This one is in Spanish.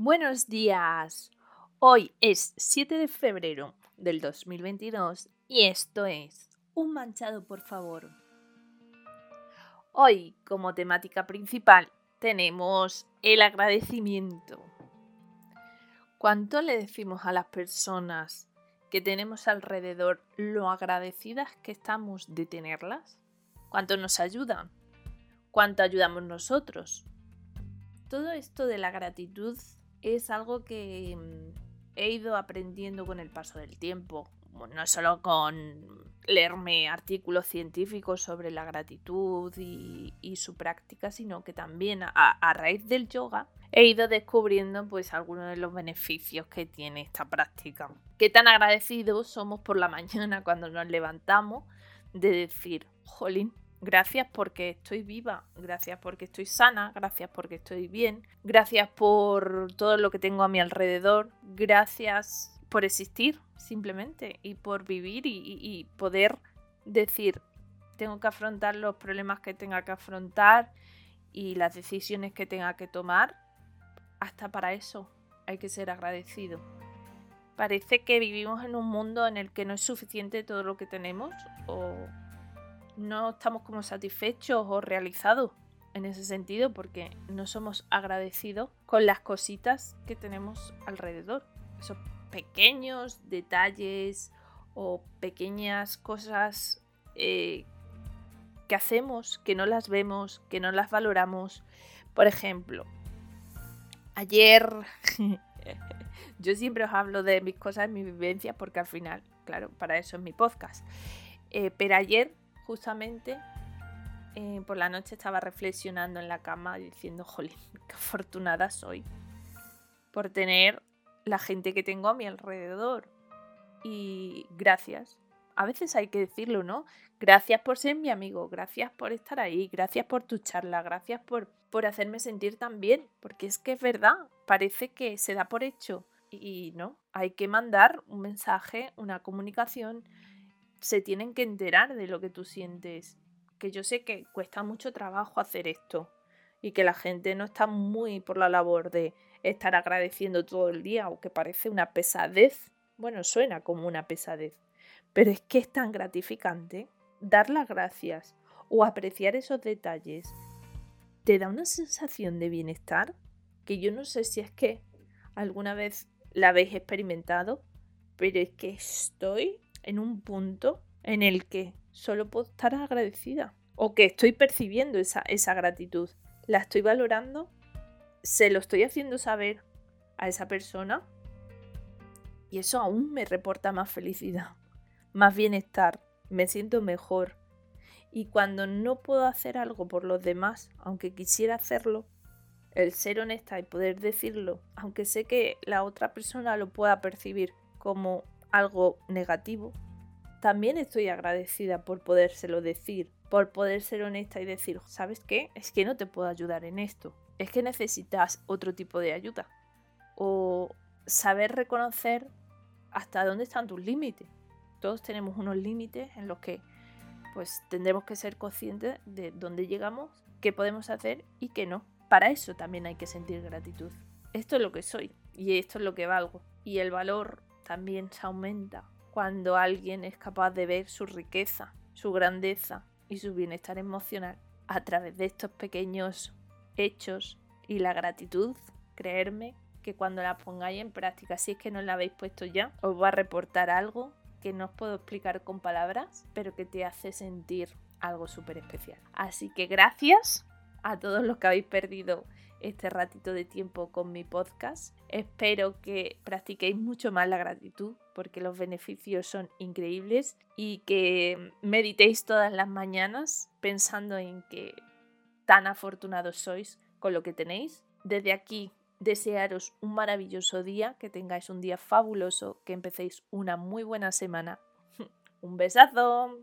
Buenos días. Hoy es 7 de febrero del 2022 y esto es Un manchado, por favor. Hoy, como temática principal, tenemos el agradecimiento. ¿Cuánto le decimos a las personas que tenemos alrededor lo agradecidas que estamos de tenerlas? ¿Cuánto nos ayudan? ¿Cuánto ayudamos nosotros? Todo esto de la gratitud es algo que mm, he ido aprendiendo con el paso del tiempo. No solo con leerme artículos científicos sobre la gratitud y, su práctica, sino que también a, raíz del yoga he ido descubriendo pues algunos de los beneficios que tiene esta práctica. Qué tan agradecidos somos por la mañana cuando nos levantamos de decir, jolín, Gracias porque estoy viva, gracias porque estoy sana, gracias porque estoy bien, gracias por todo lo que tengo a mi alrededor, gracias por existir simplemente y por vivir y, poder decir, tengo que afrontar los problemas que tenga que afrontar y las decisiones que tenga que tomar. Hasta para eso hay que ser agradecido. Parece que vivimos en un mundo en el que no es suficiente todo lo que tenemos o no estamos como satisfechos o realizados en ese sentido porque no somos agradecidos con las cositas que tenemos alrededor. Esos pequeños detalles o pequeñas cosas eh, que hacemos, que no las vemos, que no las valoramos. Por ejemplo, ayer yo siempre os hablo de mis cosas, de mi vivencia, porque al final, claro, para eso es mi podcast. Eh, pero ayer justamente eh, por la noche estaba reflexionando en la cama diciendo, jolín, qué afortunada soy por tener la gente que tengo a mi alrededor. Y gracias. A veces hay que decirlo, ¿no? Gracias por ser mi amigo, gracias por estar ahí, gracias por tu charla, gracias por, por hacerme sentir tan bien, porque es que es verdad, parece que se da por hecho. Y no, hay que mandar un mensaje, una comunicación, se tienen que enterar de lo que tú sientes. Que yo sé que cuesta mucho trabajo hacer esto y que la gente no está muy por la labor de estar agradeciendo todo el día o que parece una pesadez. Bueno, suena como una pesadez, pero es que es tan gratificante dar las gracias o apreciar esos detalles. Te da una sensación de bienestar que yo no sé si es que alguna vez la habéis experimentado, pero es que estoy en un punto en el que solo puedo estar agradecida o que estoy percibiendo esa, esa gratitud. La estoy valorando, se lo estoy haciendo saber a esa persona y eso aún me reporta más felicidad, más bienestar, me siento mejor. Y cuando no puedo hacer algo por los demás, aunque quisiera hacerlo, el ser honesta y poder decirlo, aunque sé que la otra persona lo pueda percibir como algo negativo, también estoy agradecida por podérselo decir, por poder ser honesta y decir, ¿sabes qué? Es que no te puedo ayudar en esto, es que necesitas otro tipo de ayuda. O saber reconocer hasta dónde están tus límites. Todos tenemos unos límites en los que pues tendremos que ser conscientes de dónde llegamos, qué podemos hacer y qué no. Para eso también hay que sentir gratitud. Esto es lo que soy y esto es lo que valgo. Y el valor también se aumenta cuando alguien es capaz de ver su riqueza, su grandeza y su bienestar emocional a través de estos pequeños hechos y la gratitud, creerme que cuando la pongáis en práctica, si es que no la habéis puesto ya, os va a reportar algo que no os puedo explicar con palabras, pero que te hace sentir algo súper especial. Así que gracias a todos los que habéis perdido este ratito de tiempo con mi podcast. Espero que practiquéis mucho más la gratitud porque los beneficios son increíbles y que meditéis todas las mañanas pensando en que tan afortunados sois con lo que tenéis. Desde aquí desearos un maravilloso día, que tengáis un día fabuloso, que empecéis una muy buena semana. un besazo.